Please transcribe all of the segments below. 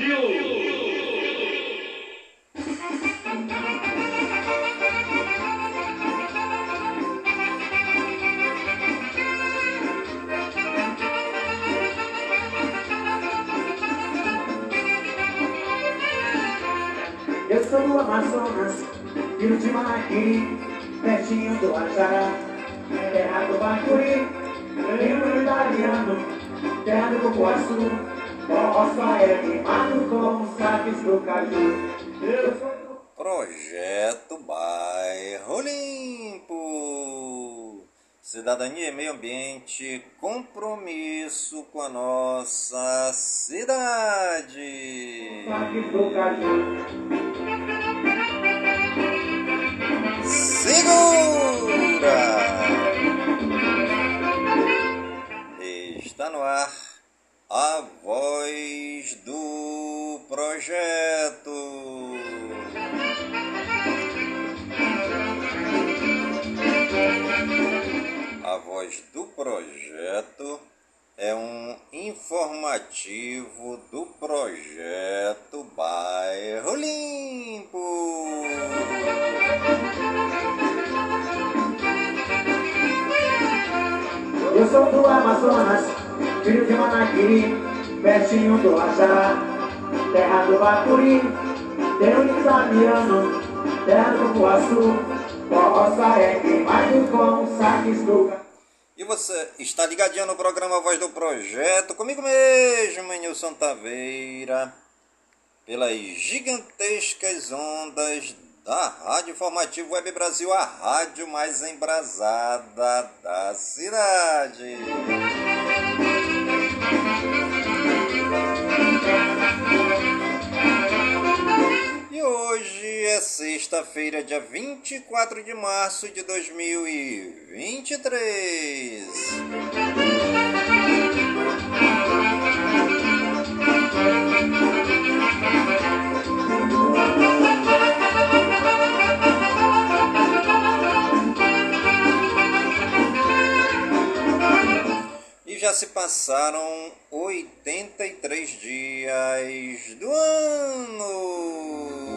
Eu sou do Amazonas, filho de Manaquiri, pertinho do Ajará, terra do Bacuri, livro italiano, terra do Cupuaçu, forró só Projeto Bairro Limpo. Cidadania e meio ambiente, compromisso com a nossa cidade. Segura! Está no ar a voz do projeto. A voz do projeto é um informativo do projeto Bairro Limpo. Eu sou do Amazonas, filho de Manaquiri, pertinho do Ajará, terra do Bacuri, terra do Italiano, terra do Cupuaçu, forró só é queimado com os saques do caju. E você está ligadinho no programa Voz do Projeto, comigo mesmo, Nilson Taveira, pelas gigantescas ondas da Rádio Informativo Web Brasil, a rádio mais embrasada da cidade. E hoje é sexta-feira, dia 24 de março de 2023. Já se passaram 83 dias do ano.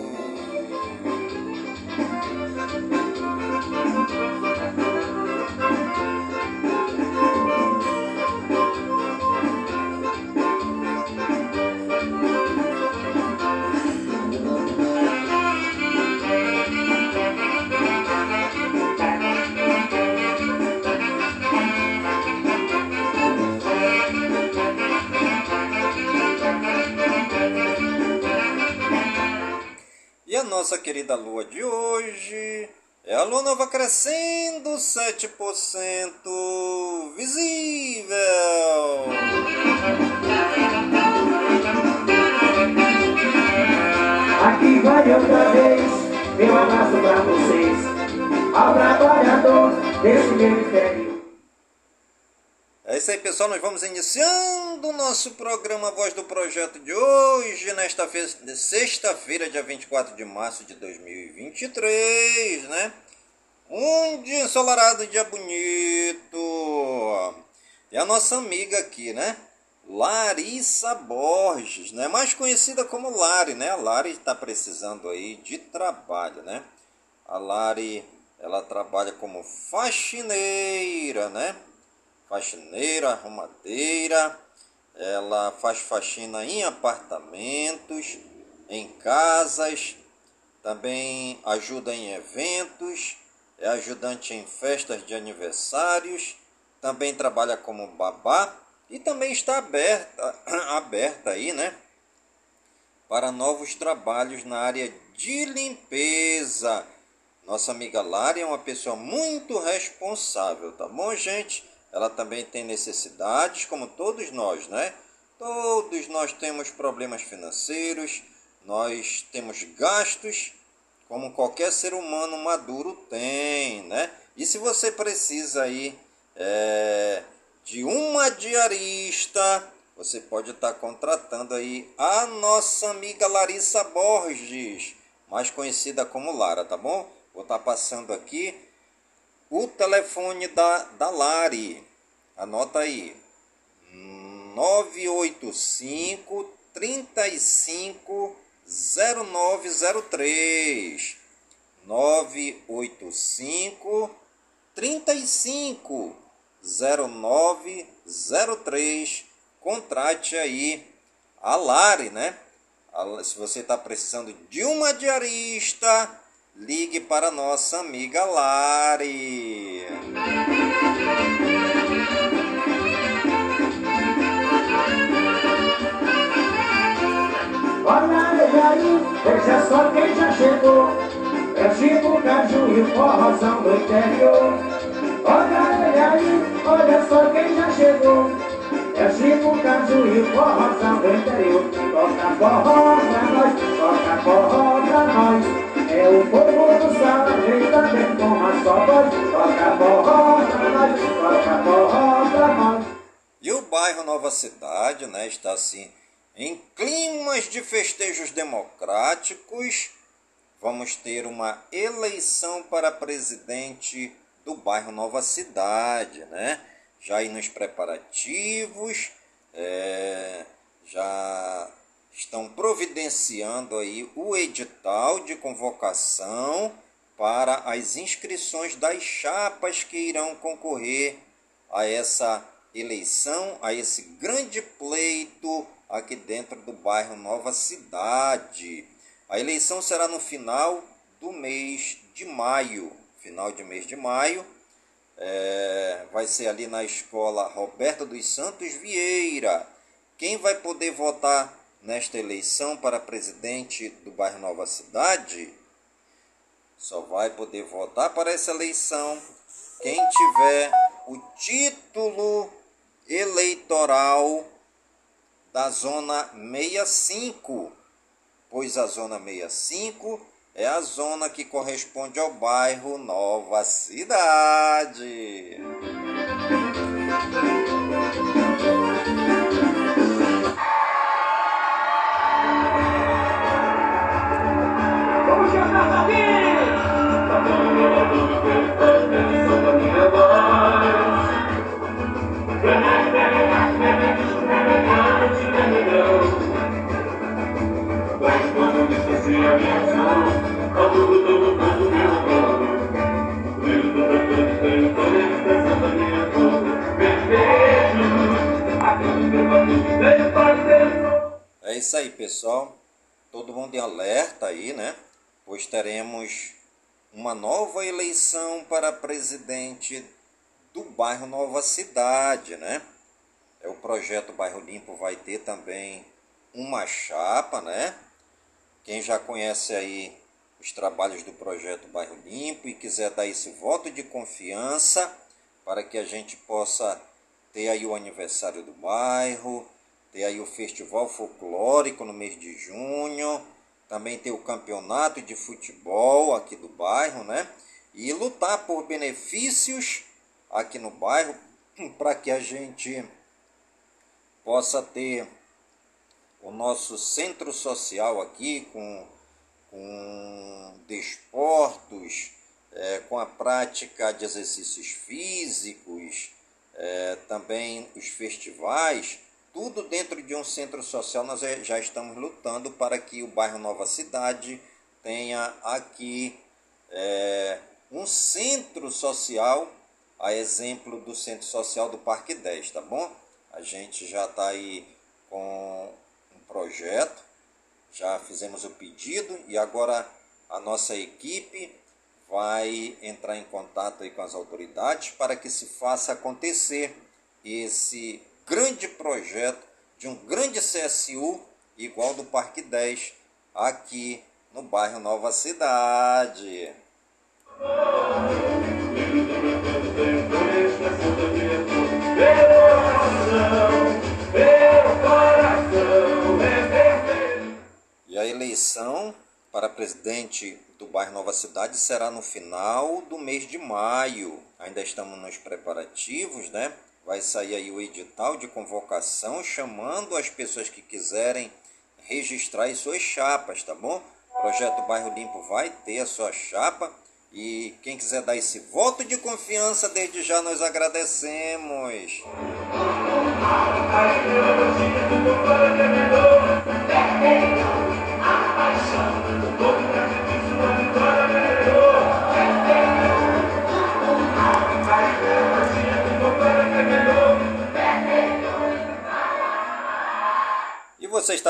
Nossa querida lua de hoje é a lua nova crescendo 7% visível. Aqui vai outra vez, meu abraço pra vocês, ao trabalhador desse meu império. Aí, pessoal. Nós vamos iniciando o nosso programa Voz do Projeto de hoje, nesta fe- sexta-feira, dia 24 de março de 2023, né? Um dia ensolarado, dia bonito. E a nossa amiga aqui, né? Larissa Borges, né? Mais conhecida como Lari, né? A Lari está precisando aí de trabalho, né? A Lari, ela trabalha como faxineira, né? Faxineira, arrumadeira, ela faz faxina em apartamentos, em casas, também ajuda em eventos, é ajudante em festas de aniversários, também trabalha como babá e também está aberta, aberta aí, né? Para novos trabalhos na área de limpeza. Nossa amiga Lari é uma pessoa muito responsável, tá bom, gente? Ela também tem necessidades, como todos nós, né? Todos nós temos problemas financeiros, nós temos gastos, como qualquer ser humano maduro tem, né? E se você precisa aí é, de uma diarista, você pode estar contratando aí a nossa amiga Larissa Borges, mais conhecida como Lara, tá bom? Vou estar passando aqui o telefone da, da Lari. Anota aí. 985 35 0903 985 35 0903 contrate aí a Lari, né? Se você está precisando de uma diarista, ligue para nossa amiga Lari. Olha ele aí, veja só quem já chegou. É Chico, Caju e forrozão do interior. Olha aí, olha só quem já chegou. É Chico, Caju e forrozão do interior Toca forró pra nós, toca forró pra nós É também Toca forró pra nós, toca forró pra nós E o bairro Nova Cidade, né, está assim em climas de festejos democráticos, vamos ter uma eleição para presidente do bairro Nova Cidade, né? já aí nos preparativos, é, já estão providenciando aí o edital de convocação para as inscrições das chapas que irão concorrer a essa eleição, a esse grande pleito aqui dentro do bairro Nova Cidade. A eleição será no final do mês de maio, final de mês de maio, é, vai ser ali na escola Roberto dos Santos Vieira. Quem vai poder votar nesta eleição para presidente do bairro Nova Cidade? Só vai poder votar para essa eleição quem tiver o título eleitoral da zona 65, pois a zona 65 é a zona que corresponde ao bairro Nova Cidade. É isso aí, pessoal. Todo mundo em alerta aí, né? Pois teremos uma nova eleição para presidente do bairro Nova Cidade, né? É o projeto Bairro Limpo vai ter também uma chapa, né? Quem já conhece aí os trabalhos do projeto Bairro Limpo e quiser dar esse voto de confiança para que a gente possa ter aí o aniversário do bairro, ter aí o festival folclórico no mês de junho, também ter o campeonato de futebol aqui do bairro, né? E lutar por benefícios aqui no bairro para que a gente possa ter o nosso centro social aqui com, com desportos, é, com a prática de exercícios físicos, é, também os festivais, tudo dentro de um centro social. Nós já estamos lutando para que o bairro Nova Cidade tenha aqui é, um centro social, a exemplo do centro social do Parque 10, tá bom? A gente já está aí com projeto, já fizemos o pedido e agora a nossa equipe vai entrar em contato aí com as autoridades para que se faça acontecer esse grande projeto de um grande CSU igual do Parque 10 aqui no bairro Nova Cidade. Eleição para presidente do bairro Nova Cidade será no final do mês de maio. Ainda estamos nos preparativos, né? Vai sair aí o edital de convocação chamando as pessoas que quiserem registrar as suas chapas, tá bom? O projeto Bairro Limpo vai ter a sua chapa e quem quiser dar esse voto de confiança, desde já nós agradecemos.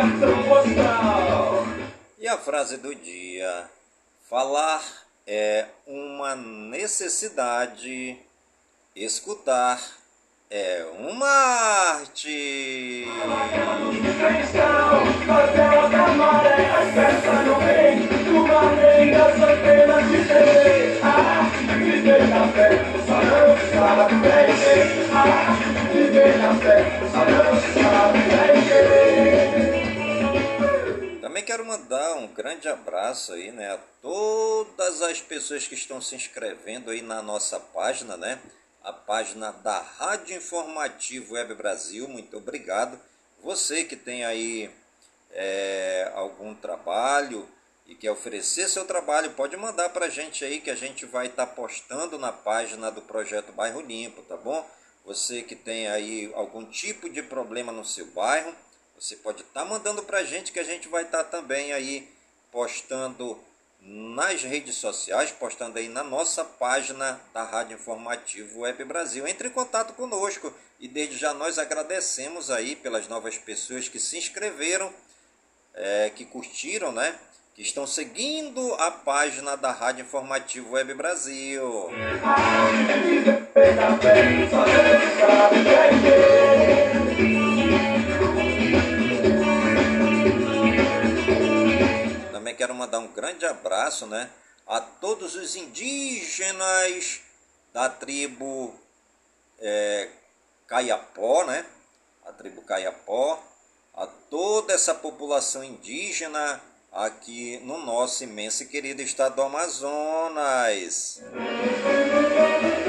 Cartão postal. E a frase do dia: falar é uma necessidade, escutar é uma arte. Na fé, só não sabe bem. Ah, viver na fé, só não sabe bem. Também quero mandar um grande abraço aí, né, a todas as pessoas que estão se inscrevendo aí na nossa página, né? a página da Rádio Informativo Web Brasil. Muito obrigado. Você que tem aí é, algum trabalho e quer oferecer seu trabalho, pode mandar para a gente aí que a gente vai estar tá postando na página do Projeto Bairro Limpo, tá bom? Você que tem aí algum tipo de problema no seu bairro, você pode estar tá mandando para a gente que a gente vai estar tá também aí postando nas redes sociais, postando aí na nossa página da Rádio Informativo Web Brasil. Entre em contato conosco e desde já nós agradecemos aí pelas novas pessoas que se inscreveram, é, que curtiram, né? Que estão seguindo a página da Rádio Informativo Web Brasil. Quero mandar um grande abraço né, a todos os indígenas da tribo é, Caiapó, né? A tribo Caiapó, a toda essa população indígena aqui no nosso imenso e querido estado do Amazonas. continua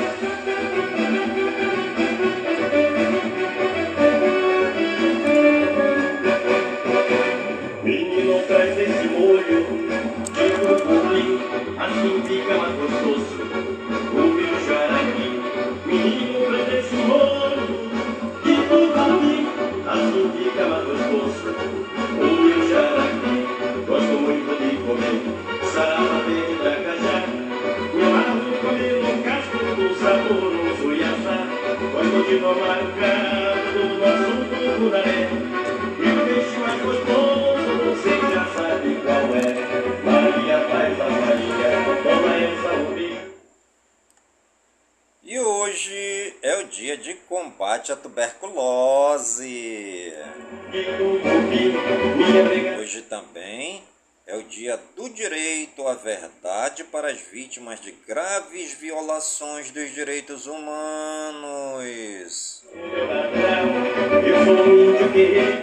as vítimas de graves violações dos direitos humanos.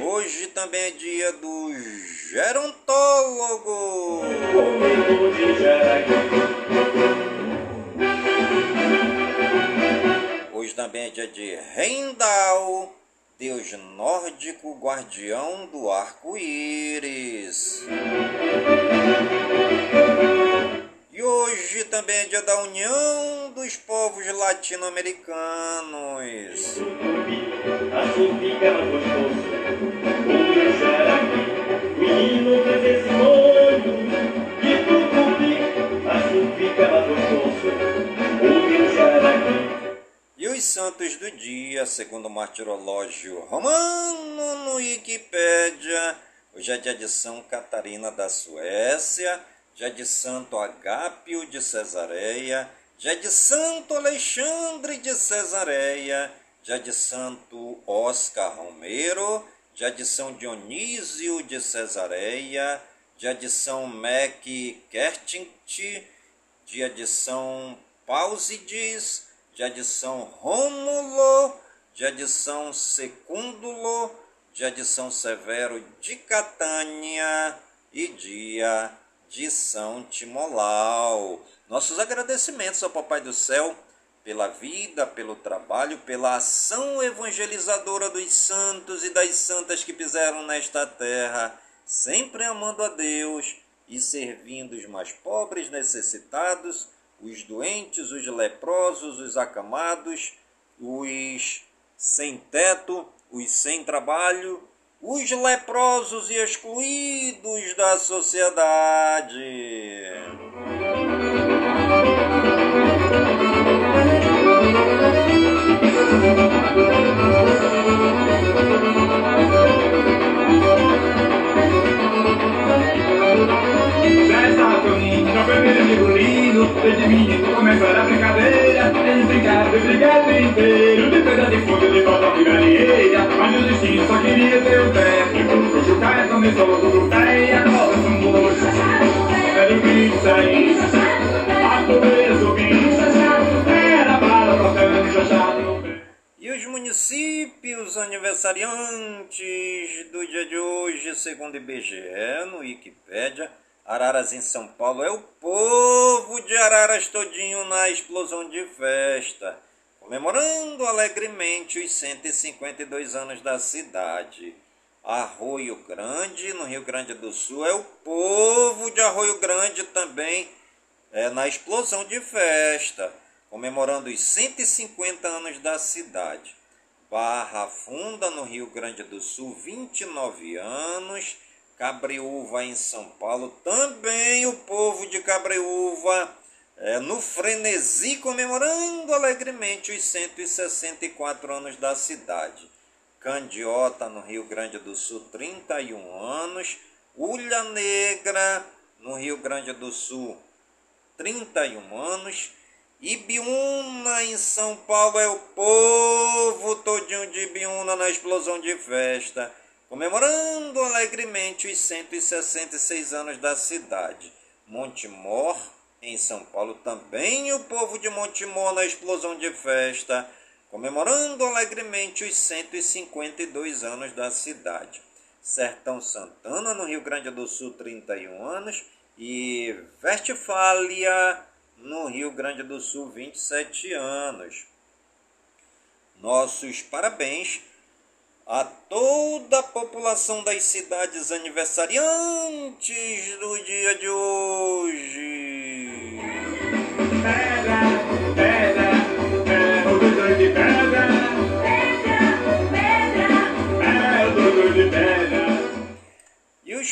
Hoje também é dia do gerontólogo. Hoje também é dia de Rendal Deus nórdico, guardião do arco-íris. E hoje também é dia da união dos povos latino-americanos. Jaraqui. E os santos do dia, segundo o martirológio romano no Wikipédia, hoje é dia de São Catarina da Suécia, dia de Santo Agápio de Cesareia, dia de Santo Alexandre de Cesareia, dia de Santo Oscar Romero, dia de São Dionísio de Cesareia, dia de São Mac Kertint, dia de São Pausides, dia de São Rômulo, dia de São Secúndulo, de São Severo de Catânia e dia de São Timolau. Nossos agradecimentos ao Papai do Céu pela vida, pelo trabalho, pela ação evangelizadora dos santos e das santas que fizeram nesta terra, sempre amando a Deus e servindo os mais pobres, necessitados, os doentes, os leprosos, os acamados, os sem teto, os sem trabalho, os leprosos e excluídos da sociedade. Começaram a brincadeira Eles brincaram o dia inteiro De pedra de bola de galinheira Mas o destino só queria ter o pé E quando o coxo caia, começou a cutucar E a cobra zumbou Era o grito sair A pobreza subindo Era a bala tocando, chachado no pé E os municípios aniversariantes do dia de hoje, segundo o IBGE, no Wikipédia, Araras em São Paulo é o povo de Araras todinho na explosão de festa, comemorando alegremente os 152 anos da cidade. Arroio Grande, no Rio Grande do Sul, é o povo de Arroio Grande também é, na explosão de festa, comemorando os 150 anos da cidade. Barra Funda, no Rio Grande do Sul, 29 anos. Cabreúva em São Paulo, também o povo de Cabreúva é, no frenesi comemorando alegremente os 164 anos da cidade. Candiota no Rio Grande do Sul, 31 anos. Ulha Negra no Rio Grande do Sul, 31 anos. Ibiúna em São Paulo é o povo todinho de Ibiúna na explosão de festa comemorando alegremente os 166 anos da cidade. Montemor, em São Paulo, também o povo de Montemor na explosão de festa, comemorando alegremente os 152 anos da cidade. Sertão Santana, no Rio Grande do Sul, 31 anos, e Westfália, no Rio Grande do Sul, 27 anos. Nossos parabéns a toda a população das cidades aniversariantes do dia de hoje.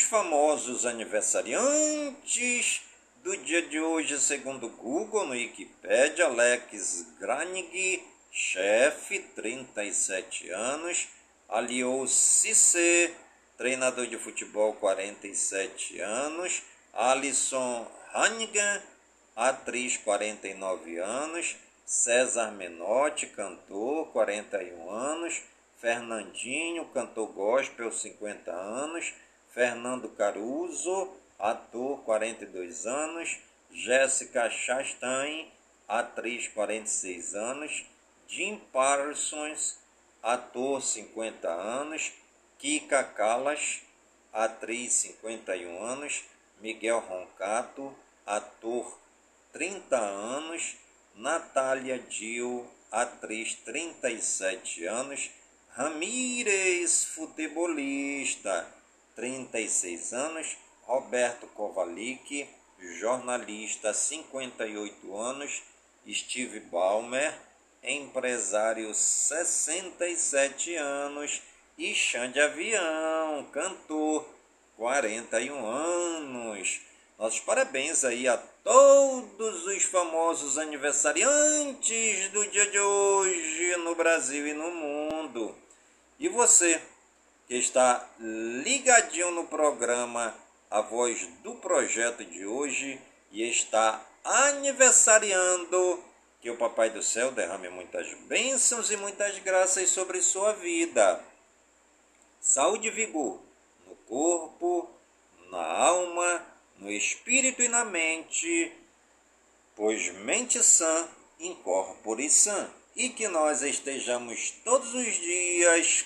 Famosos aniversariantes do dia de hoje, segundo Google, no Wikipedia, Alex Granig, chefe, 37 anos, aliou Cissé, treinador de futebol, 47 anos, Alisson Hannigan, atriz, 49 anos, César Menotti, cantor, 41 anos, Fernandinho, cantor gospel, 50 anos, Fernando Caruso, ator, 42 anos, Jéssica Chastain, atriz, 46 anos, Jim Parsons, ator 50 anos, Kika Calas, atriz 51 anos, Miguel Roncato, ator 30 anos, Natália Dil, atriz 37 anos, Ramírez, futebolista, 36 anos, Roberto Kovalik, jornalista, 58 anos, Steve Baumer, empresário 67 anos e chão de avião, cantor 41 anos. Nossos parabéns aí a todos os famosos aniversariantes do dia de hoje no Brasil e no mundo. E você que está ligadinho no programa A Voz do Projeto de hoje, e está aniversariando. Que o Papai do Céu derrame muitas bênçãos e muitas graças sobre sua vida. Saúde e vigor no corpo, na alma, no espírito e na mente, pois mente sã, incorpore sã. E que nós estejamos todos os dias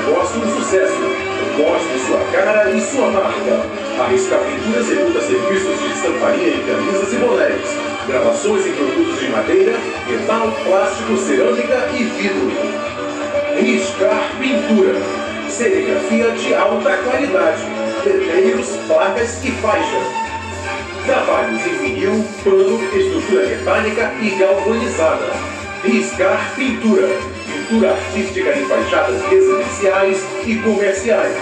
negócio um sucesso. Mostre sua cara e sua marca. A Riscar Pintura executa serviços de estamparia em camisas e bonés, gravações em produtos de madeira, metal, plástico, cerâmica e vidro. Riscar Pintura. Serigrafia de alta qualidade. Letreiros, placas e faixas. Trabalhos em vinil, pano, estrutura metálica e galvanizada. Riscar Pintura. Pintura artística em fachadas residenciais e comerciais.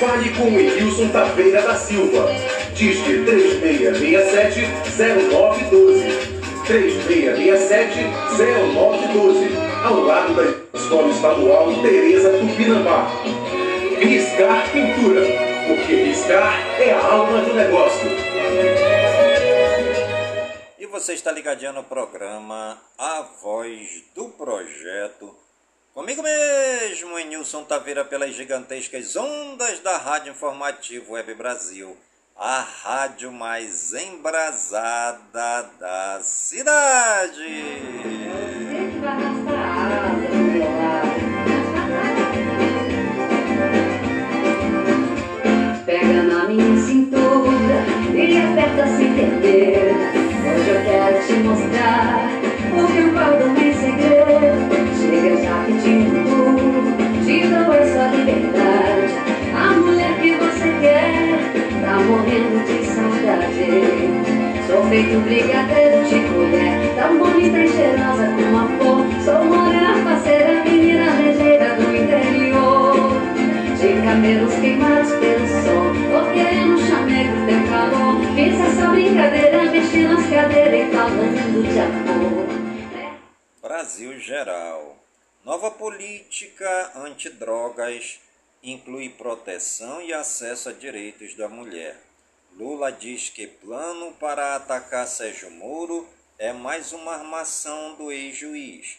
Fale com o Edilson Taveira da Silva. Disque 3667-0912. 3667-0912. Ao lado da Escola Estadual Tereza Tupinambá. Riscar Pintura. Porque riscar é a alma do negócio. E você está ligadinho no programa A Voz do Projeto. Comigo mesmo, em Nilson Taveira, pelas gigantescas ondas da Rádio Informativo Web Brasil, a rádio mais embrasada da cidade. Pega na minha cintura e aperta sem perder. Hoje eu quero te mostrar o que eu guardo em segredo. Chega já pedindo tudo, te dou essa liberdade. A mulher que você quer tá morrendo de saudade. Sou feito brigadeiro de colher, tão bonita e cheirosa como a flor. Sou morena, parceira, menina ligeira do interior. De cabelos queimados pelo sol Tô querendo chameco teu calor Fiz essa brincadeira, mexi nas cadeiras E falando de amor Brasil Geral. Nova política antidrogas inclui proteção e acesso a direitos da mulher. Lula diz que plano para atacar Sérgio Moro é mais uma armação do ex-juiz.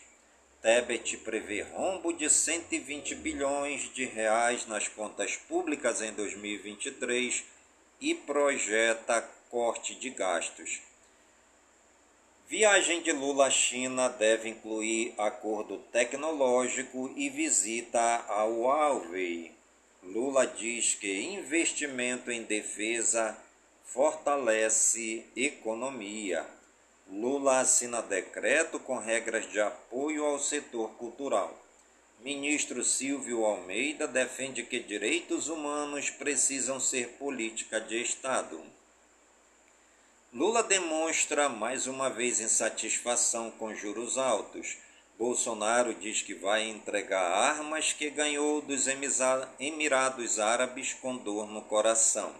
Tebet prevê rombo de 120 bilhões de reais nas contas públicas em 2023 e projeta corte de gastos. Viagem de Lula à China deve incluir acordo tecnológico e visita ao Huawei. Lula diz que investimento em defesa fortalece economia. Lula assina decreto com regras de apoio ao setor cultural. Ministro Silvio Almeida defende que direitos humanos precisam ser política de Estado. Lula demonstra mais uma vez insatisfação com juros altos. Bolsonaro diz que vai entregar armas que ganhou dos Emirados Árabes com dor no coração.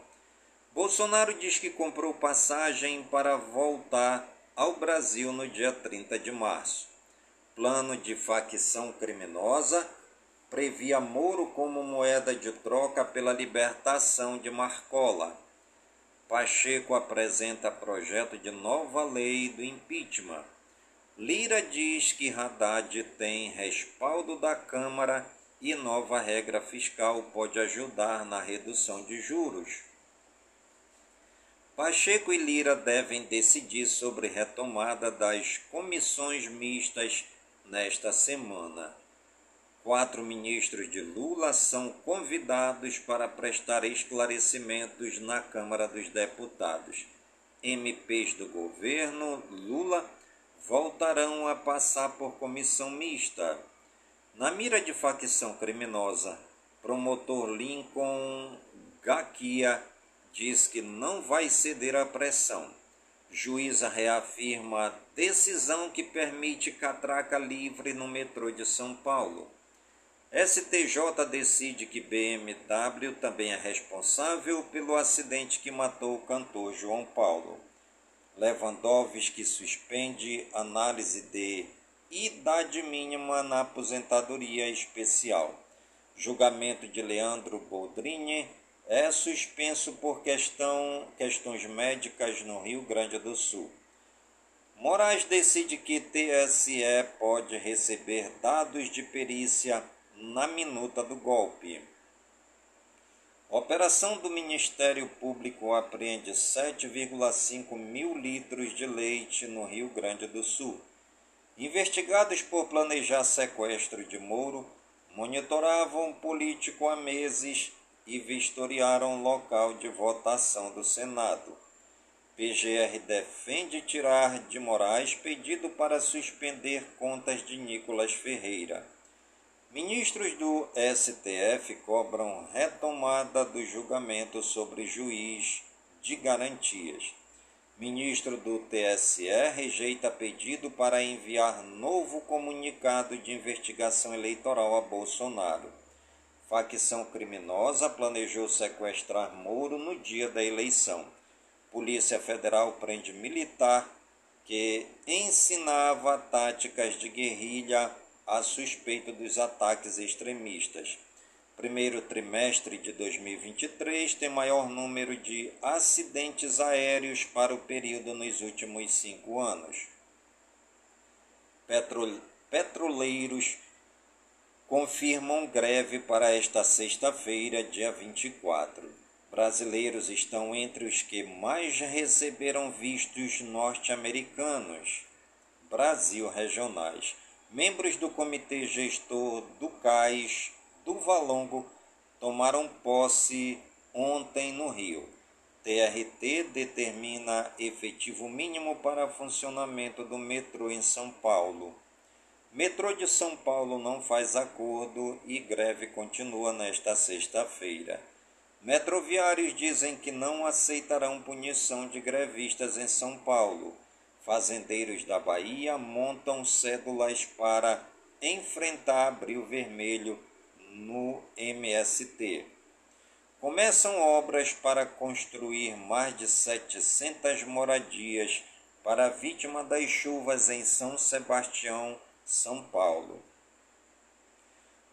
Bolsonaro diz que comprou passagem para voltar ao Brasil no dia 30 de março. Plano de facção criminosa previa Moro como moeda de troca pela libertação de Marcola. Pacheco apresenta projeto de nova lei do impeachment. Lira diz que Haddad tem respaldo da Câmara e nova regra fiscal pode ajudar na redução de juros. Pacheco e Lira devem decidir sobre retomada das comissões mistas nesta semana. Quatro ministros de Lula são convidados para prestar esclarecimentos na Câmara dos Deputados. MPs do governo Lula voltarão a passar por comissão mista. Na mira de facção criminosa, promotor Lincoln Gaquia diz que não vai ceder à pressão. Juíza reafirma decisão que permite catraca livre no metrô de São Paulo. STJ decide que BMW também é responsável pelo acidente que matou o cantor João Paulo. Lewandowski suspende análise de idade mínima na aposentadoria especial. Julgamento de Leandro Boldrini é suspenso por questão, questões médicas no Rio Grande do Sul. Moraes decide que TSE pode receber dados de perícia na minuta do golpe. Operação do Ministério Público apreende 7,5 mil litros de leite no Rio Grande do Sul. Investigados por planejar sequestro de Moro, monitoravam político há meses e vistoriaram local de votação do Senado. PGR defende tirar de Moraes pedido para suspender contas de Nicolas Ferreira. Ministros do STF cobram retomada do julgamento sobre juiz de garantias. Ministro do TSE rejeita pedido para enviar novo comunicado de investigação eleitoral a Bolsonaro. Facção criminosa planejou sequestrar Moro no dia da eleição. Polícia Federal prende militar que ensinava táticas de guerrilha a suspeito dos ataques extremistas. Primeiro trimestre de 2023 tem maior número de acidentes aéreos para o período nos últimos cinco anos. Petroleiros confirmam greve para esta sexta-feira, dia 24. Brasileiros estão entre os que mais receberam vistos norte-americanos. Brasil regionais. Membros do Comitê Gestor do CAIS do Valongo tomaram posse ontem no Rio. TRT determina efetivo mínimo para funcionamento do metrô em São Paulo. Metrô de São Paulo não faz acordo e greve continua nesta sexta-feira. Metroviários dizem que não aceitarão punição de grevistas em São Paulo. Fazendeiros da Bahia montam cédulas para enfrentar Abril Vermelho no MST. Começam obras para construir mais de 700 moradias para vítima das chuvas em São Sebastião, São Paulo.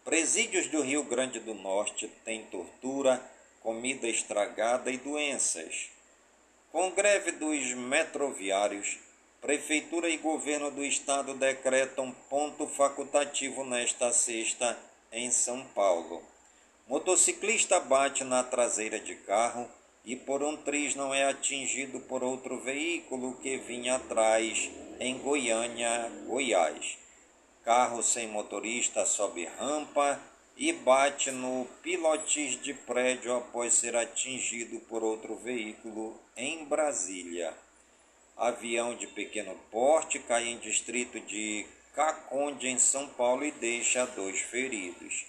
Presídios do Rio Grande do Norte têm tortura, comida estragada e doenças. Com greve dos metroviários, Prefeitura e governo do estado decretam ponto facultativo nesta sexta em São Paulo. Motociclista bate na traseira de carro e por um triz não é atingido por outro veículo que vinha atrás em Goiânia, Goiás. Carro sem motorista sobe rampa e bate no pilotis de prédio após ser atingido por outro veículo em Brasília avião de pequeno porte cai em distrito de Caconde, em São Paulo, e deixa dois feridos.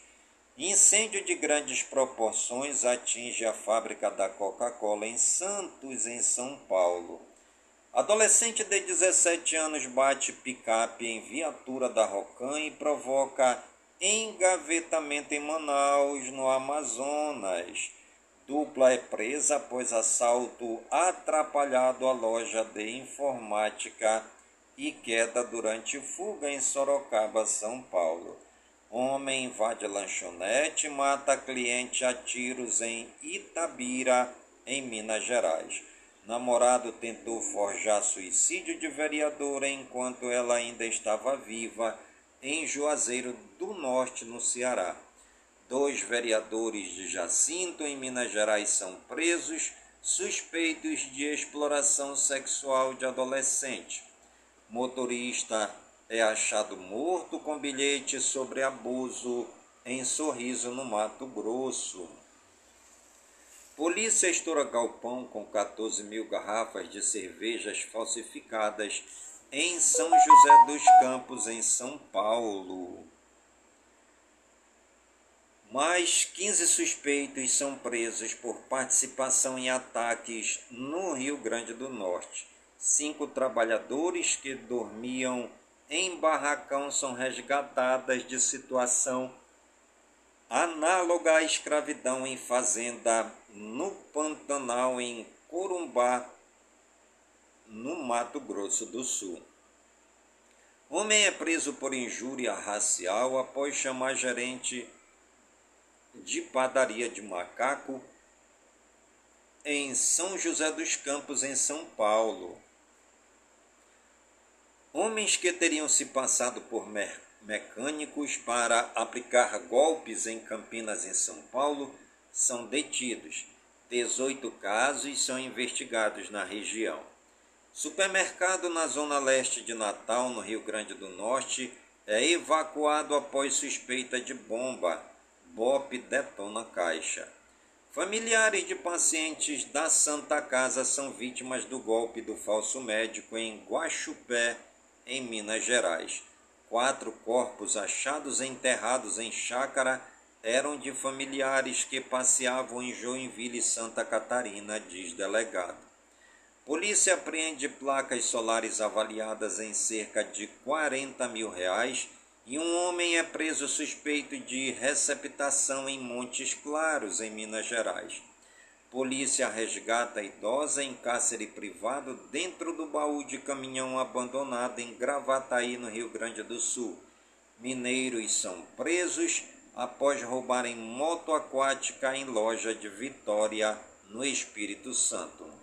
Incêndio de grandes proporções atinge a fábrica da Coca-Cola em Santos, em São Paulo. Adolescente de 17 anos bate picape em viatura da Rocan e provoca engavetamento em Manaus, no Amazonas. Dupla é presa após assalto atrapalhado à loja de informática e queda durante fuga em Sorocaba, São Paulo. Homem invade lanchonete e mata cliente a tiros em Itabira, em Minas Gerais. Namorado tentou forjar suicídio de vereadora enquanto ela ainda estava viva em Juazeiro do Norte, no Ceará. Dois vereadores de Jacinto, em Minas Gerais, são presos, suspeitos de exploração sexual de adolescente. Motorista é achado morto com bilhete sobre abuso em Sorriso, no Mato Grosso. Polícia estoura galpão com 14 mil garrafas de cervejas falsificadas em São José dos Campos, em São Paulo. Mais 15 suspeitos são presos por participação em ataques no Rio Grande do Norte. Cinco trabalhadores que dormiam em barracão são resgatadas de situação análoga à escravidão em fazenda no Pantanal, em Corumbá, no Mato Grosso do Sul. Homem é preso por injúria racial após chamar gerente de padaria de macaco em São José dos Campos, em São Paulo. Homens que teriam se passado por mecânicos para aplicar golpes em Campinas, em São Paulo, são detidos. 18 casos são investigados na região. Supermercado na zona leste de Natal, no Rio Grande do Norte, é evacuado após suspeita de bomba. BOP detona caixa. Familiares de pacientes da Santa Casa são vítimas do golpe do falso médico em Guaxupé, em Minas Gerais. Quatro corpos achados enterrados em chácara eram de familiares que passeavam em Joinville, Santa Catarina, diz delegado. Polícia apreende placas solares avaliadas em cerca de 40 mil reais e um homem é preso suspeito de receptação em Montes Claros, em Minas Gerais. Polícia resgata idosa em cárcere privado dentro do baú de caminhão abandonado em Gravataí, no Rio Grande do Sul. Mineiros são presos após roubarem moto aquática em loja de Vitória, no Espírito Santo.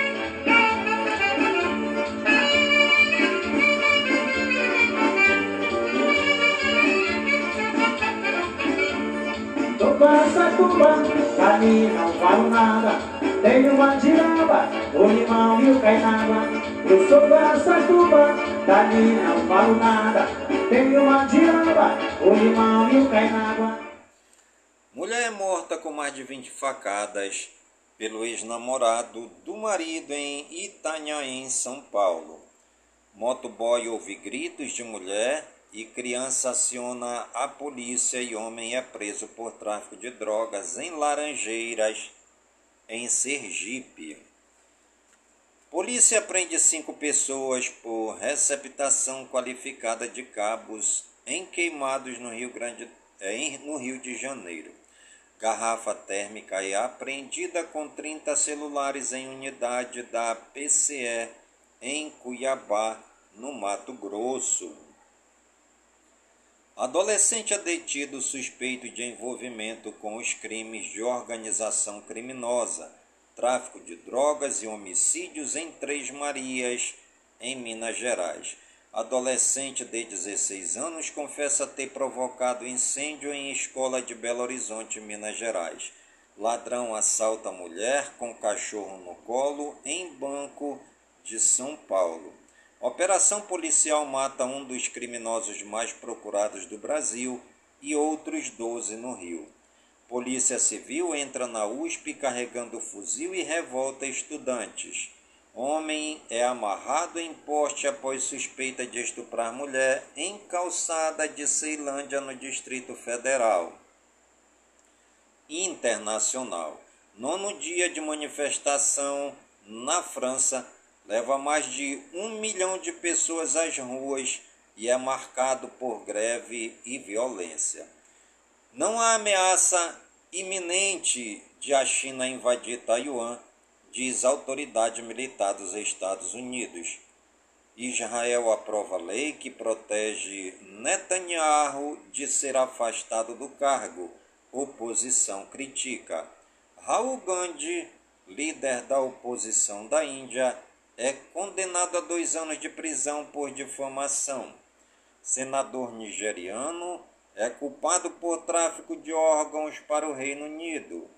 O limão e o cainaba. Eu sou pra mim não vale nada. O limão e o cainagua. Mulher é morta com mais de 20 facadas pelo ex-namorado do marido em Itanhaém, São Paulo. Motoboy ouve gritos de mulher e criança aciona a polícia e homem é preso por tráfico de drogas em Laranjeiras, em Sergipe. Polícia prende cinco pessoas por receptação qualificada de cabos em queimados no Rio Grande no Rio de Janeiro. Garrafa térmica é apreendida com 30 celulares em unidade da PCE em Cuiabá, no Mato Grosso. Adolescente é detido suspeito de envolvimento com os crimes de organização criminosa tráfico de drogas e homicídios em Três Marias, em Minas Gerais. Adolescente de 16 anos confessa ter provocado incêndio em escola de Belo Horizonte, Minas Gerais. Ladrão assalta mulher com cachorro no colo em banco de São Paulo. Operação policial mata um dos criminosos mais procurados do Brasil e outros 12 no Rio. Polícia Civil entra na USP carregando fuzil e revolta estudantes. Homem é amarrado em poste após suspeita de estuprar mulher em calçada de Ceilândia, no Distrito Federal. Internacional. Nono dia de manifestação na França leva mais de um milhão de pessoas às ruas e é marcado por greve e violência. Não há ameaça iminente de a China invadir Taiwan, diz a autoridade militar dos Estados Unidos. Israel aprova lei que protege Netanyahu de ser afastado do cargo. Oposição critica. Raul Gandhi, líder da oposição da Índia, é condenado a dois anos de prisão por difamação. Senador nigeriano é culpado por tráfico de órgãos para o Reino Unido.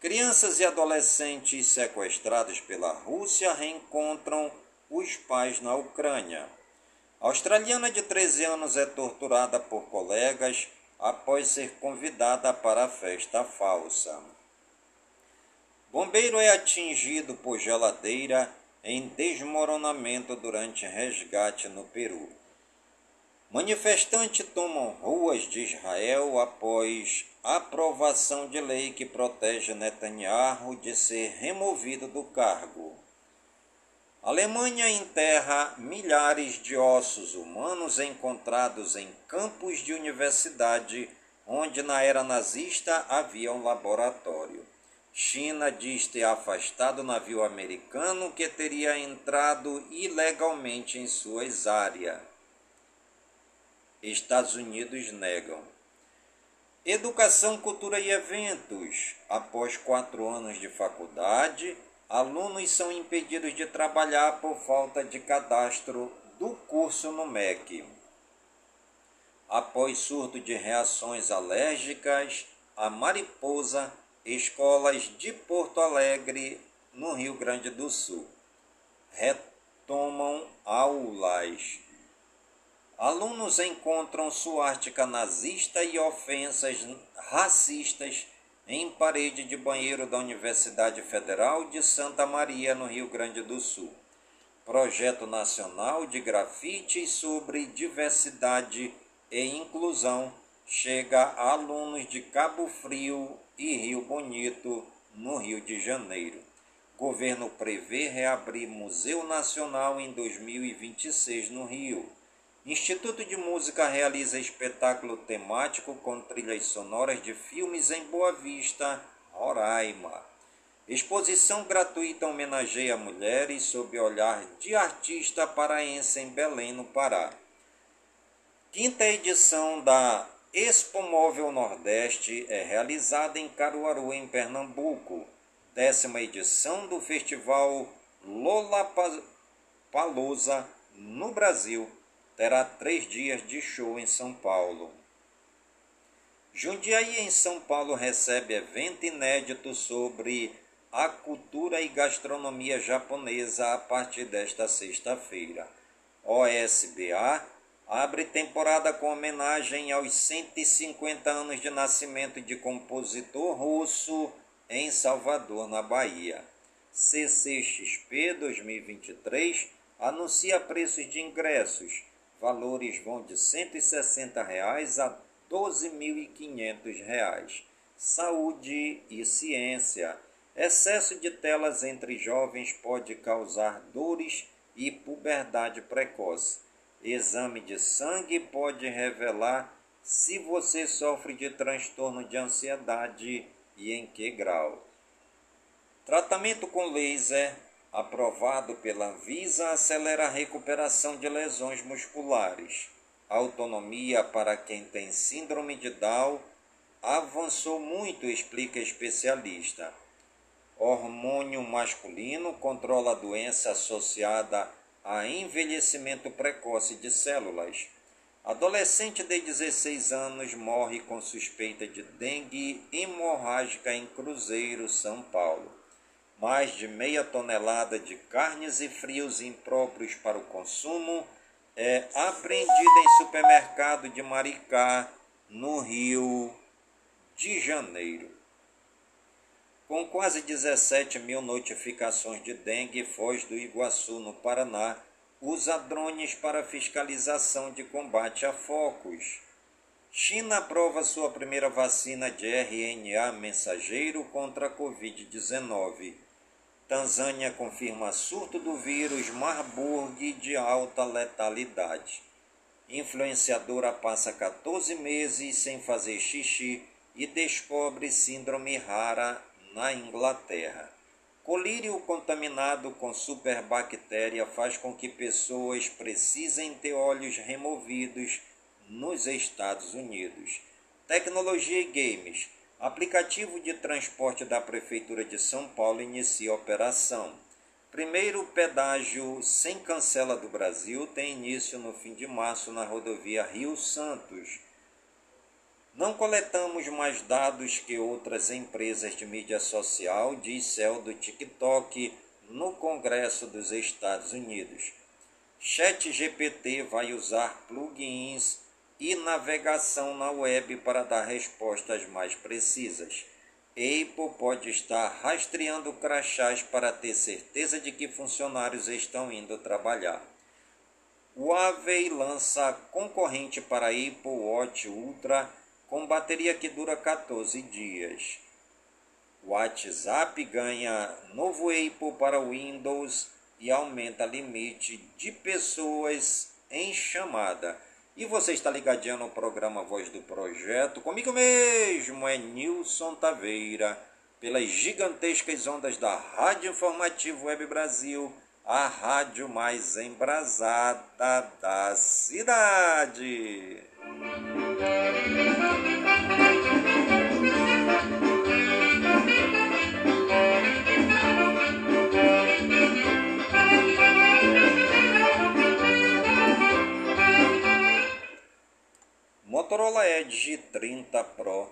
Crianças e adolescentes sequestrados pela Rússia reencontram os pais na Ucrânia. A australiana de 13 anos é torturada por colegas após ser convidada para a festa falsa. Bombeiro é atingido por geladeira em desmoronamento durante resgate no Peru. Manifestantes tomam ruas de Israel após aprovação de lei que protege Netanyahu de ser removido do cargo. Alemanha enterra milhares de ossos humanos encontrados em campos de universidade onde na era nazista havia um laboratório. China diz ter afastado o navio americano que teria entrado ilegalmente em suas áreas. Estados Unidos negam. Educação, cultura e eventos. Após quatro anos de faculdade, alunos são impedidos de trabalhar por falta de cadastro do curso no MEC. Após surto de reações alérgicas à mariposa, escolas de Porto Alegre, no Rio Grande do Sul, retomam aulas. Alunos encontram suástica nazista e ofensas racistas em parede de banheiro da Universidade Federal de Santa Maria, no Rio Grande do Sul. Projeto Nacional de Grafite sobre Diversidade e Inclusão chega a alunos de Cabo Frio e Rio Bonito, no Rio de Janeiro. Governo prevê reabrir Museu Nacional em 2026 no Rio. Instituto de Música realiza espetáculo temático com trilhas sonoras de filmes em Boa Vista, Roraima. Exposição gratuita homenageia mulheres sob olhar de artista paraense em Belém, no Pará. Quinta edição da Expo Móvel Nordeste é realizada em Caruaru, em Pernambuco. Décima edição do Festival Lollapalooza no Brasil terá três dias de show em São Paulo. Jundiaí, em São Paulo, recebe evento inédito sobre a cultura e gastronomia japonesa a partir desta sexta-feira. OSBA abre temporada com homenagem aos 150 anos de nascimento de compositor russo em Salvador, na Bahia. CCXP 2023 anuncia preços de ingressos. Valores vão de 160 reais a R$ 12.500. Saúde e ciência. Excesso de telas entre jovens pode causar dores e puberdade precoce. Exame de sangue pode revelar se você sofre de transtorno de ansiedade e em que grau. Tratamento com laser aprovado pela Anvisa acelera a recuperação de lesões musculares. Autonomia para quem tem síndrome de Down avançou muito, explica especialista. Hormônio masculino controla a doença associada a envelhecimento precoce de células. Adolescente de 16 anos morre com suspeita de dengue hemorrágica em Cruzeiro, São Paulo. Mais de meia tonelada de carnes e frios impróprios para o consumo é apreendida em supermercado de Maricá, no Rio de Janeiro. Com quase 17 mil notificações de dengue, Foz do Iguaçu, no Paraná, usa drones para fiscalização de combate a focos. China aprova sua primeira vacina de RNA mensageiro contra a Covid-19. Tanzânia confirma surto do vírus Marburg de alta letalidade. Influenciadora passa 14 meses sem fazer xixi e descobre síndrome rara na Inglaterra. Colírio contaminado com superbactéria faz com que pessoas precisem ter olhos removidos nos Estados Unidos. Tecnologia e games. Aplicativo de transporte da Prefeitura de São Paulo inicia operação. Primeiro pedágio sem cancela do Brasil tem início no fim de março na rodovia Rio Santos. Não coletamos mais dados que outras empresas de mídia social, diz Cel do TikTok no Congresso dos Estados Unidos. ChatGPT vai usar plugins e navegação na web para dar respostas mais precisas. Apple pode estar rastreando crachás para ter certeza de que funcionários estão indo trabalhar. Huawei lança concorrente para Apple Watch Ultra com bateria que dura 14 dias. WhatsApp ganha novo Apple para Windows e aumenta limite de pessoas em chamada. E você está ligadinho no programa Voz do Projeto. Comigo mesmo é Nilson Taveira, pelas gigantescas ondas da Rádio Informativo Web Brasil, a rádio mais embrasada da cidade. Motorola Edge 30 Pro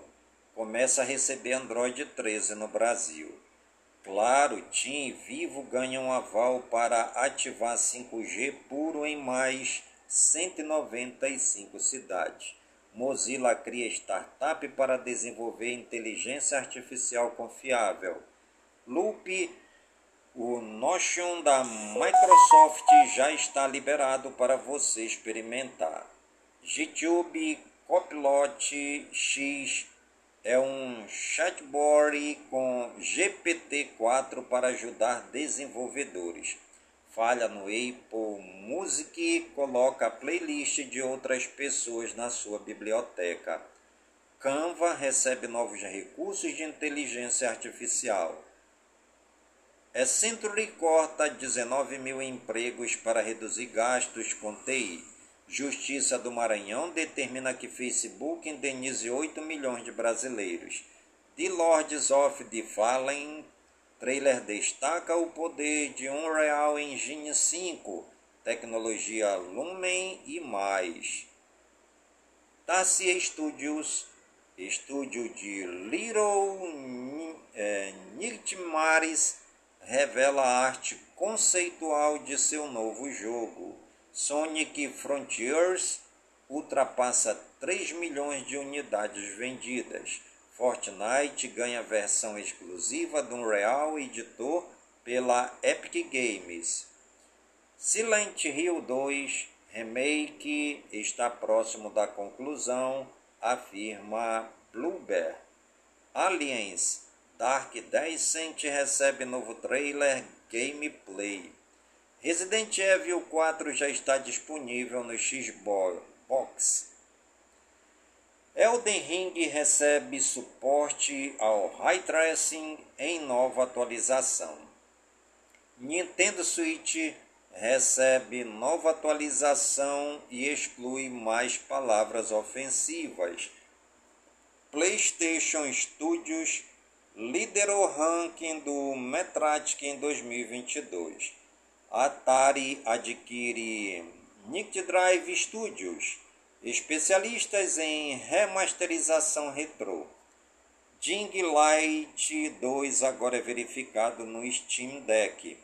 começa a receber Android 13 no Brasil. Claro, TIM e Vivo ganham aval para ativar 5G puro em mais 195 cidades. Mozilla cria startup para desenvolver inteligência artificial confiável. Loop, o Notion da Microsoft já está liberado para você experimentar. YouTube Copilot X é um chatbot com GPT-4 para ajudar desenvolvedores. Falha no Apple Music e coloca a playlist de outras pessoas na sua biblioteca. Canva recebe novos recursos de inteligência artificial. Accenture corta 19 mil empregos para reduzir gastos com TI. Justiça do Maranhão determina que Facebook indenize 8 milhões de brasileiros. The Lords of the Fallen trailer destaca o poder de Unreal Engine 5, tecnologia Lumen e mais. Tassia Studios, estúdio de Little é, Nightmares, revela a arte conceitual de seu novo jogo. Sonic Frontiers ultrapassa 3 milhões de unidades vendidas. Fortnite ganha versão exclusiva do Unreal Editor pela Epic Games. Silent Hill 2 Remake está próximo da conclusão, afirma Bluebear. Aliens Dark Descent recebe novo trailer gameplay. Resident Evil 4 já está disponível no Xbox. Elden Ring recebe suporte ao Ray Tracing em nova atualização. Nintendo Switch recebe nova atualização e exclui mais palavras ofensivas. PlayStation Studios liderou o ranking do Metratic em 2022. Atari adquire Nick Drive Studios, especialistas em remasterização retrô. Ding Light 2 agora é verificado no Steam Deck.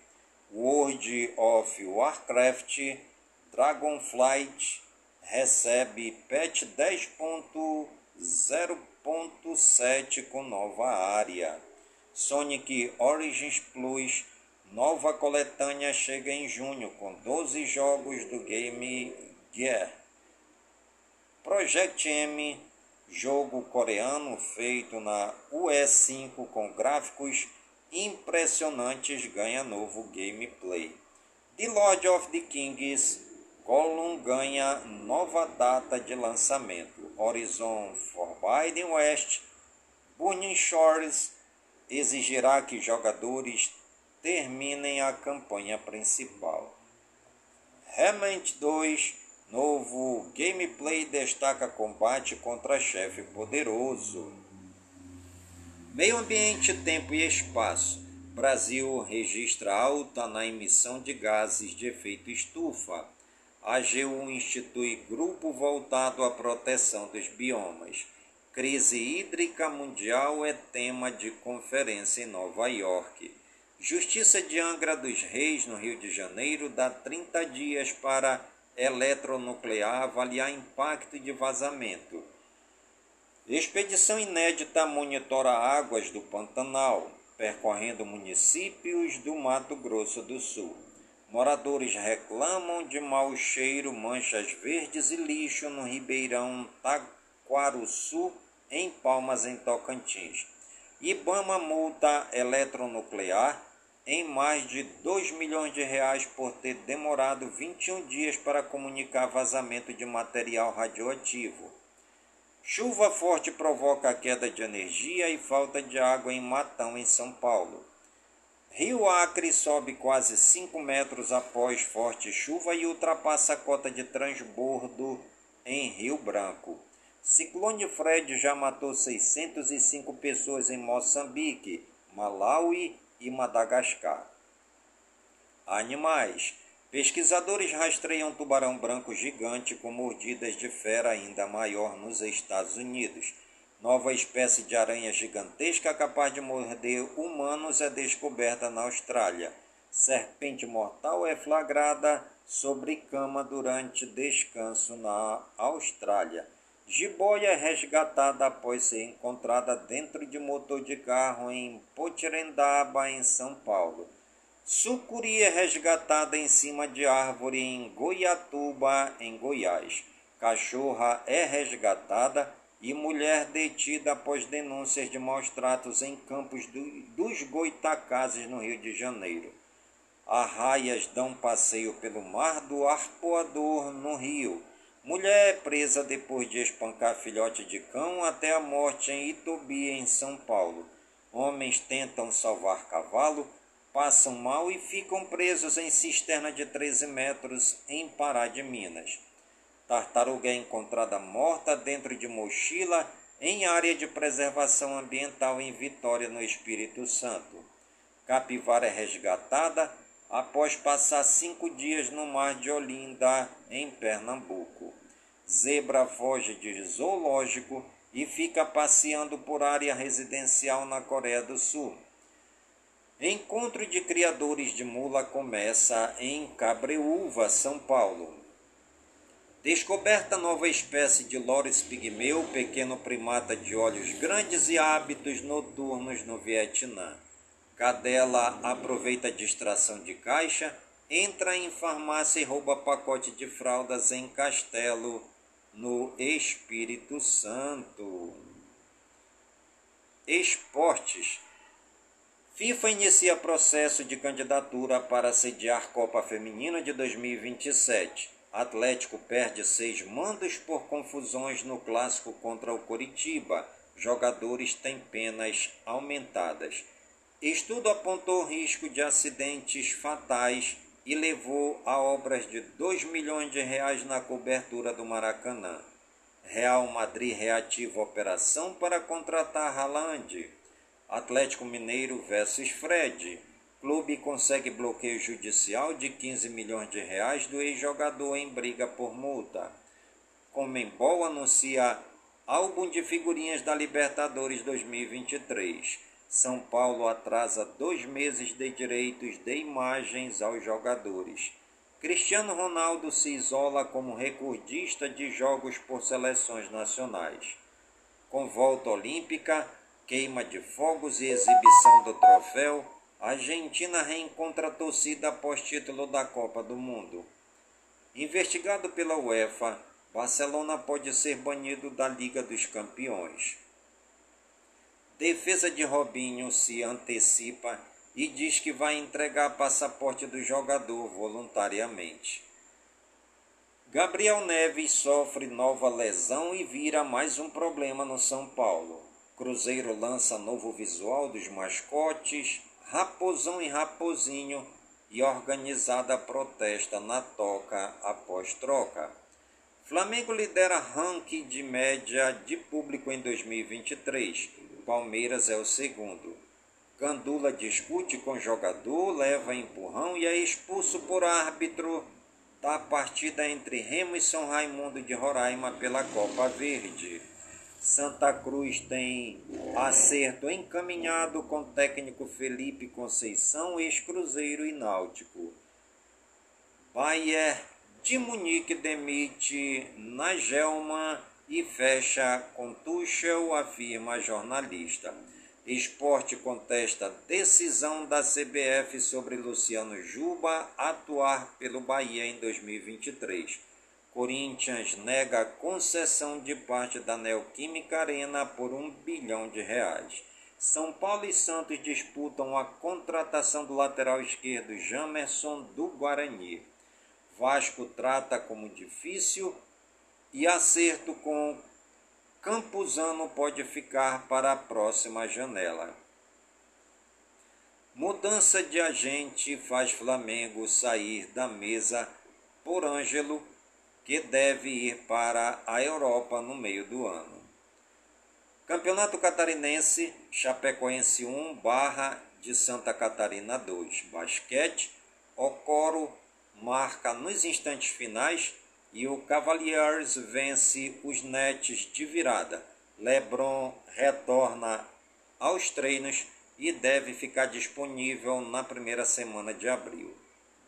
World of Warcraft Dragonflight recebe patch 10.0.7 com nova área. Sonic Origins Plus Nova coletânea chega em junho com 12 jogos do Game Gear. Project M, jogo coreano feito na UE5 com gráficos impressionantes, ganha novo gameplay. The Lord of the Kings, Gollum ganha nova data de lançamento. Horizon Forbidden West, Burning Shores exigirá que jogadores terminem a campanha principal. Remnant 2 Novo gameplay destaca combate contra chefe poderoso. Meio ambiente, tempo e espaço. Brasil registra alta na emissão de gases de efeito estufa. A AGU institui grupo voltado à proteção dos biomas. Crise hídrica mundial é tema de conferência em Nova York. Justiça de Angra dos Reis, no Rio de Janeiro, dá 30 dias para eletronuclear avaliar impacto de vazamento. Expedição inédita monitora águas do Pantanal, percorrendo municípios do Mato Grosso do Sul. Moradores reclamam de mau cheiro, manchas verdes e lixo no Ribeirão Taquaruçu, em Palmas, em Tocantins. Ibama multa eletronuclear em mais de 2 milhões de reais por ter demorado 21 dias para comunicar vazamento de material radioativo. Chuva forte provoca queda de energia e falta de água em Matão, em São Paulo. Rio Acre sobe quase 5 metros após forte chuva e ultrapassa a cota de transbordo em Rio Branco. Ciclone Fred já matou 605 pessoas em Moçambique, Malawi e Madagascar. Animais. Pesquisadores rastreiam tubarão branco gigante com mordidas de fera ainda maior nos Estados Unidos. Nova espécie de aranha gigantesca capaz de morder humanos é descoberta na Austrália. Serpente mortal é flagrada sobre cama durante descanso na Austrália. Jiboia é resgatada após ser encontrada dentro de motor de carro em Potirendaba, em São Paulo. Sucuri é resgatada em cima de árvore em Goiatuba, em Goiás. Cachorra é resgatada e mulher detida após denúncias de maus tratos em campos do, dos Goitacazes, no Rio de Janeiro. Arraias dão passeio pelo mar do Arpoador, no Rio. Mulher é presa depois de espancar filhote de cão até a morte em Itobi, em São Paulo. Homens tentam salvar cavalo, passam mal e ficam presos em cisterna de 13 metros em Pará de Minas. Tartaruga é encontrada morta dentro de mochila em área de preservação ambiental em Vitória, no Espírito Santo. Capivara é resgatada após passar cinco dias no mar de Olinda, em Pernambuco. Zebra foge de zoológico e fica passeando por área residencial na Coreia do Sul. Encontro de criadores de mula começa em Cabreúva, São Paulo. Descoberta nova espécie de Loris pigmeu, pequeno primata de olhos grandes e hábitos noturnos no Vietnã. Cadela aproveita a distração de caixa, entra em farmácia e rouba pacote de fraldas em Castelo, no Espírito Santo. Esportes. FIFA inicia processo de candidatura para sediar Copa Feminina de 2027. Atlético perde seis mandos por confusões no clássico contra o Coritiba. Jogadores têm penas aumentadas. Estudo apontou risco de acidentes fatais e levou a obras de 2 milhões de reais na cobertura do Maracanã. Real Madrid reativa operação para contratar Haaland. Atlético Mineiro versus Fred. Clube consegue bloqueio judicial de 15 milhões de reais do ex-jogador em briga por multa. Comembol anuncia álbum de figurinhas da Libertadores 2023. São Paulo atrasa dois meses de direitos de imagens aos jogadores. Cristiano Ronaldo se isola como recordista de jogos por seleções nacionais. Com volta olímpica, queima de fogos e exibição do troféu, a Argentina reencontra a torcida após título da Copa do Mundo. Investigado pela UEFA, Barcelona pode ser banido da Liga dos Campeões. Defesa de Robinho se antecipa e diz que vai entregar passaporte do jogador voluntariamente. Gabriel Neves sofre nova lesão e vira mais um problema no São Paulo. Cruzeiro lança novo visual dos mascotes Raposão e Raposinho e organizada protesta na toca após troca. Flamengo lidera ranking de média de público em 2023. Palmeiras é o segundo. Gandula discute com jogador, leva empurrão e é expulso por árbitro da partida entre Remo e São Raimundo de Roraima pela Copa Verde. Santa Cruz tem acerto encaminhado com técnico Felipe Conceição, ex-Cruzeiro e Náutico. Bayern de Munique demite Nagelman e fecha com Tuchel, afirma jornalista. Esporte contesta decisão da CBF sobre Luciano Juba atuar pelo Bahia em 2023. Corinthians nega concessão de parte da Neoquímica Arena por um bilhão de reais. São Paulo e Santos disputam a contratação do lateral esquerdo Jamerson do Guarani. Vasco trata como difícil e acerto com Campuzano pode ficar para a próxima janela. Mudança de agente faz Flamengo sair da mesa por Ângelo, que deve ir para a Europa no meio do ano. Campeonato Catarinense, Chapecoense 1 barra de Santa Catarina 2. Basquete, Ocoro marca nos instantes finais e o Cavaliers vence os Nets de virada. LeBron retorna aos treinos e deve ficar disponível na primeira semana de abril.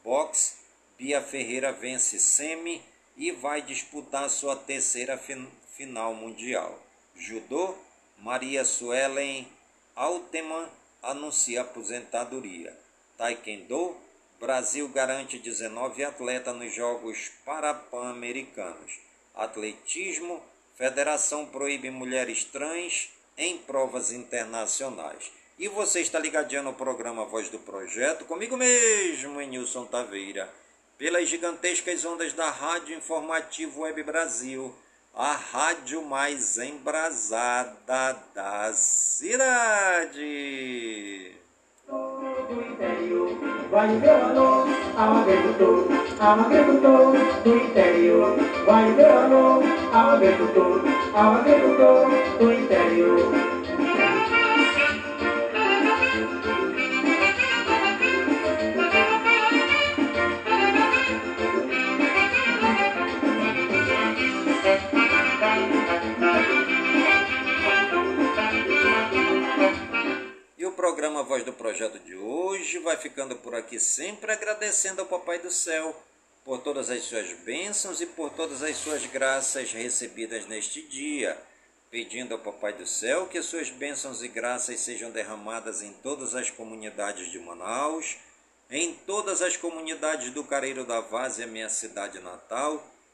Boxe, Bia Ferreira vence semi e vai disputar sua terceira fin final mundial. Judô, Maria Suelen Alteman anuncia aposentadoria. Taekwondo, Brasil garante 19 atletas nos Jogos Parapan-Americanos. Atletismo, Federação proíbe mulheres trans em provas internacionais. E você está ligadinho no programa Voz do Projeto, comigo mesmo, Nilson Taveira, pelas gigantescas ondas da Rádio Informativo Web Brasil, a rádio mais embrasada da cidade interior. Vai o meu alô ao agricultor, ao agricultor do interior. Vai o meu alô ao agricultor, ao agricultor do interior. Programa Voz do Projeto de hoje vai ficando por aqui, sempre agradecendo ao Papai do Céu por todas as suas bênçãos e por todas as suas graças recebidas neste dia, pedindo ao Papai do Céu que suas bênçãos e graças sejam derramadas em todas as comunidades de Manaus, em todas as comunidades do Careiro da Vaz, a minha cidade natal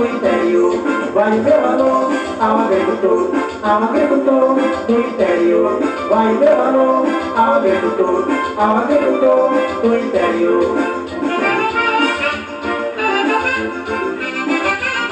Do interior. Vai meu alô ao agricultor, ao agricultor do interior. Vai meu alô ao agricultor, ao agricultor do interior.